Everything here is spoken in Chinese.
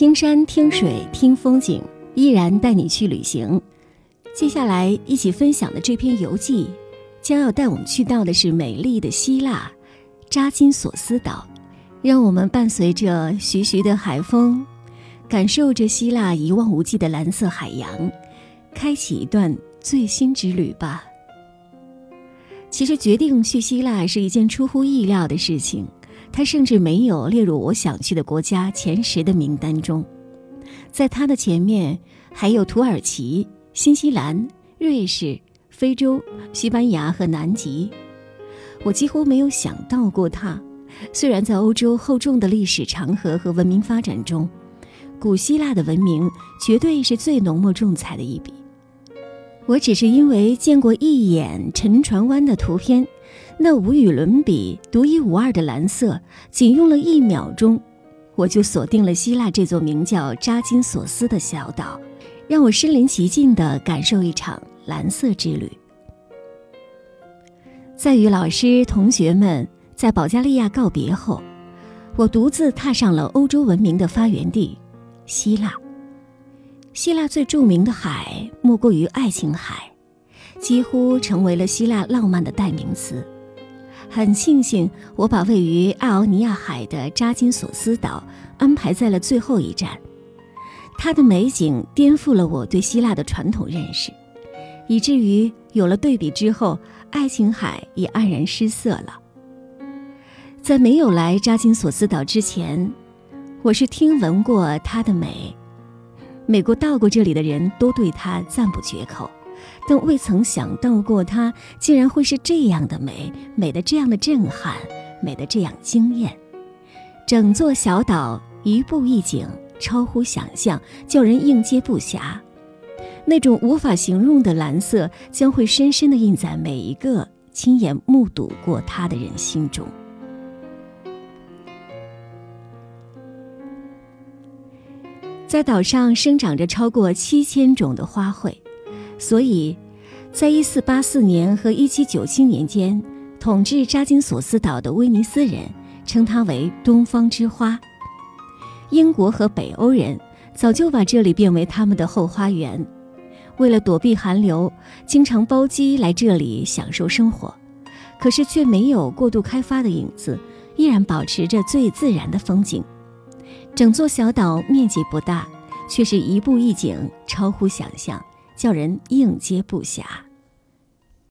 听山听水听风景，依然带你去旅行。接下来一起分享的这篇游记，将要带我们去到的是美丽的希腊扎金索斯岛。让我们伴随着徐徐的海风，感受着希腊一望无际的蓝色海洋，开启一段最新之旅吧。其实决定去希腊是一件出乎意料的事情。他甚至没有列入我想去的国家前十的名单中，在他的前面还有土耳其、新西兰、瑞士、非洲、西班牙和南极。我几乎没有想到过他。虽然在欧洲厚重的历史长河和文明发展中，古希腊的文明绝对是最浓墨重彩的一笔。我只是因为见过一眼沉船湾的图片。那无与伦比、独一无二的蓝色，仅用了一秒钟，我就锁定了希腊这座名叫扎金索斯的小岛，让我身临其境地感受一场蓝色之旅。在与老师、同学们在保加利亚告别后，我独自踏上了欧洲文明的发源地——希腊。希腊最著名的海莫过于爱琴海，几乎成为了希腊浪漫的代名词。很庆幸，我把位于爱奥尼亚海的扎金索斯岛安排在了最后一站。它的美景颠覆了我对希腊的传统认识，以至于有了对比之后，爱琴海也黯然失色了。在没有来扎金索斯岛之前，我是听闻过它的美，美国到过这里的人都对它赞不绝口。但未曾想到过，它竟然会是这样的美，美的这样的震撼，美的这样惊艳。整座小岛一步一景，超乎想象，叫人应接不暇。那种无法形容的蓝色，将会深深地印在每一个亲眼目睹过它的人心中。在岛上生长着超过七千种的花卉。所以，在一四八四年和一七九七年间，统治扎金索斯岛的威尼斯人称它为“东方之花”。英国和北欧人早就把这里变为他们的后花园。为了躲避寒流，经常包机来这里享受生活，可是却没有过度开发的影子，依然保持着最自然的风景。整座小岛面积不大，却是一步一景，超乎想象。叫人应接不暇。